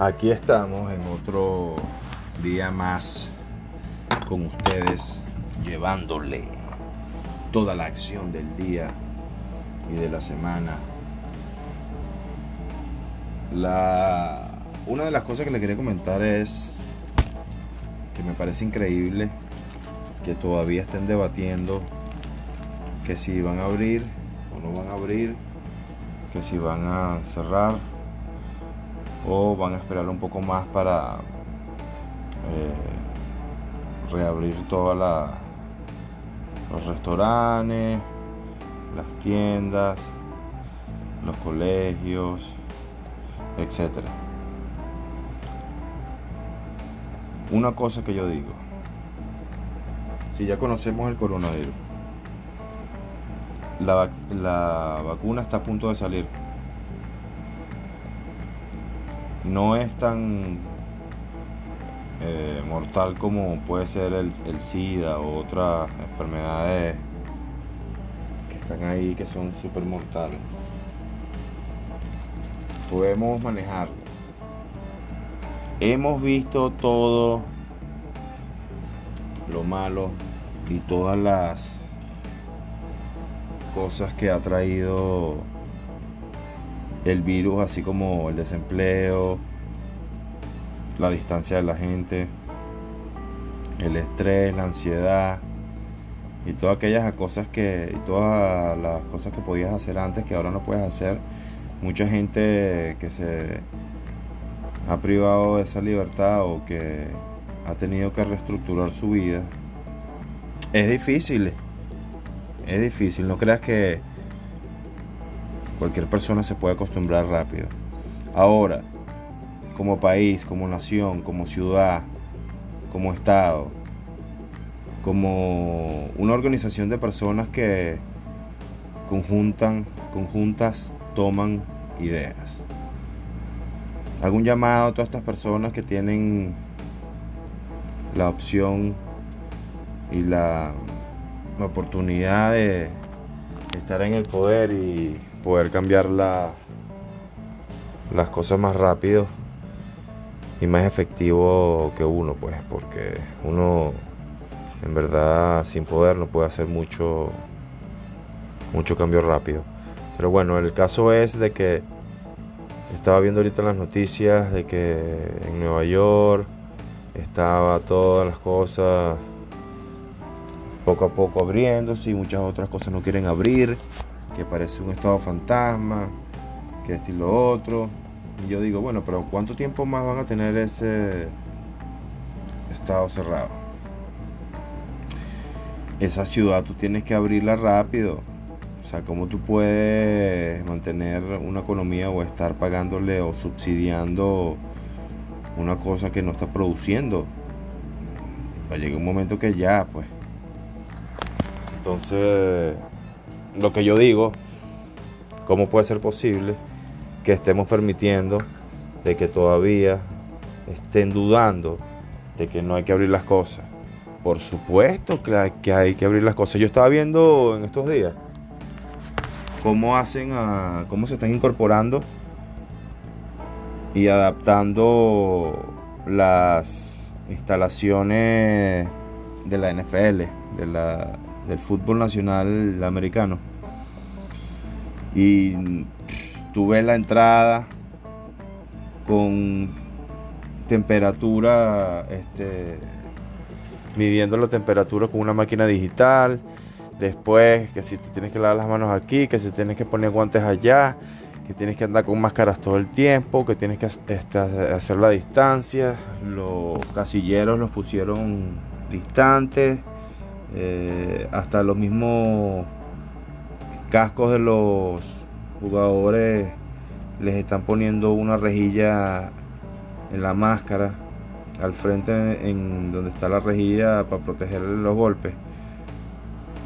Aquí estamos en otro día más con ustedes, llevándole toda la acción del día y de la semana. La, una de las cosas que le quería comentar es que me parece increíble que todavía estén debatiendo que si van a abrir o no van a abrir, que si van a cerrar o van a esperar un poco más para eh, reabrir todos los restaurantes, las tiendas, los colegios, etcétera. Una cosa que yo digo, si ya conocemos el coronavirus, la, la vacuna está a punto de salir no es tan eh, mortal como puede ser el, SIDA o otras enfermedades que están ahí que son súper mortales. Podemos manejarlo. Hemos visto todo lo malo y todas las cosas que ha traído el virus, así como el desempleo, la distancia de la gente, el estrés, la ansiedad y todas aquellas cosas que todas las cosas que podías hacer antes que ahora no puedes hacer. Mucha gente que se ha privado de esa libertad o que ha tenido que reestructurar su vida. Es difícil. Es difícil, no creas que Cualquier persona se puede acostumbrar rápido. Ahora, como país, como nación, como ciudad, como Estado, como una organización de personas que conjuntan, conjuntas toman ideas. Hago un llamado a todas estas personas que tienen la opción y la, la oportunidad de estar en el poder y poder cambiar la, las cosas más rápido y más efectivo que uno, pues, porque uno en verdad sin poder no puede hacer mucho mucho cambio rápido. Pero bueno, el caso es de que estaba viendo ahorita las noticias de que en Nueva York estaba todas las cosas poco a poco abriéndose y muchas otras cosas no quieren abrir que parece un estado fantasma, que esto y lo otro. Y yo digo, bueno, pero ¿cuánto tiempo más van a tener ese estado cerrado? Esa ciudad tú tienes que abrirla rápido. O sea, ¿cómo tú puedes mantener una economía o estar pagándole o subsidiando una cosa que no está produciendo? Va a llegar un momento que ya, pues. Entonces, lo que yo digo, ¿cómo puede ser posible que estemos permitiendo de que todavía estén dudando de que no hay que abrir las cosas? Por supuesto que hay que, abrir las cosas. Yo estaba viendo en estos días cómo hacen cómo se están incorporando y adaptando las instalaciones de la NFL, de la del fútbol nacional americano. Y tuve la entrada con temperatura, este, midiendo la temperatura con una máquina digital. Después que si te tienes que lavar las manos aquí, que si tienes que poner guantes allá, que tienes que andar con máscaras todo el tiempo, que tienes que este, hacer la distancia. Los casilleros los pusieron distantes. Eh, hasta los mismos cascos de los jugadores les están poniendo una rejilla en la máscara al frente en donde está la rejilla para proteger los golpes.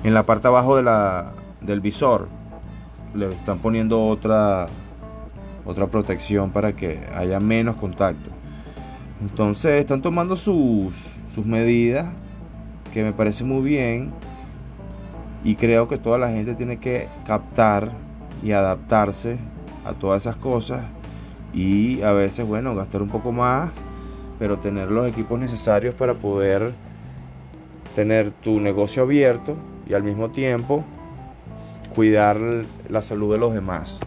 En la parte abajo de la, del visor le están poniendo otra otra protección para que haya menos contacto. Entonces están tomando sus, sus medidas que me parece muy bien y creo que toda la gente tiene que captar y adaptarse a todas esas cosas y a veces, bueno, gastar un poco más, pero tener los equipos necesarios para poder tener tu negocio abierto y al mismo tiempo cuidar la salud de los demás.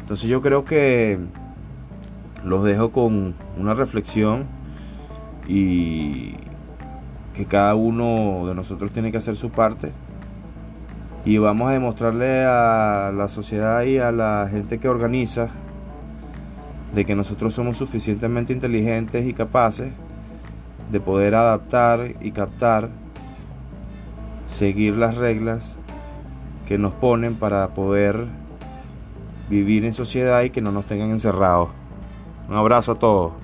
Entonces yo creo que los dejo con una reflexión y que cada uno de nosotros tiene que hacer su parte y vamos a demostrarle a la sociedad y a la gente que organiza de que nosotros somos suficientemente inteligentes y capaces de poder adaptar y captar, seguir las reglas que nos ponen para poder vivir en sociedad y que no nos tengan encerrados. Un abrazo a todos.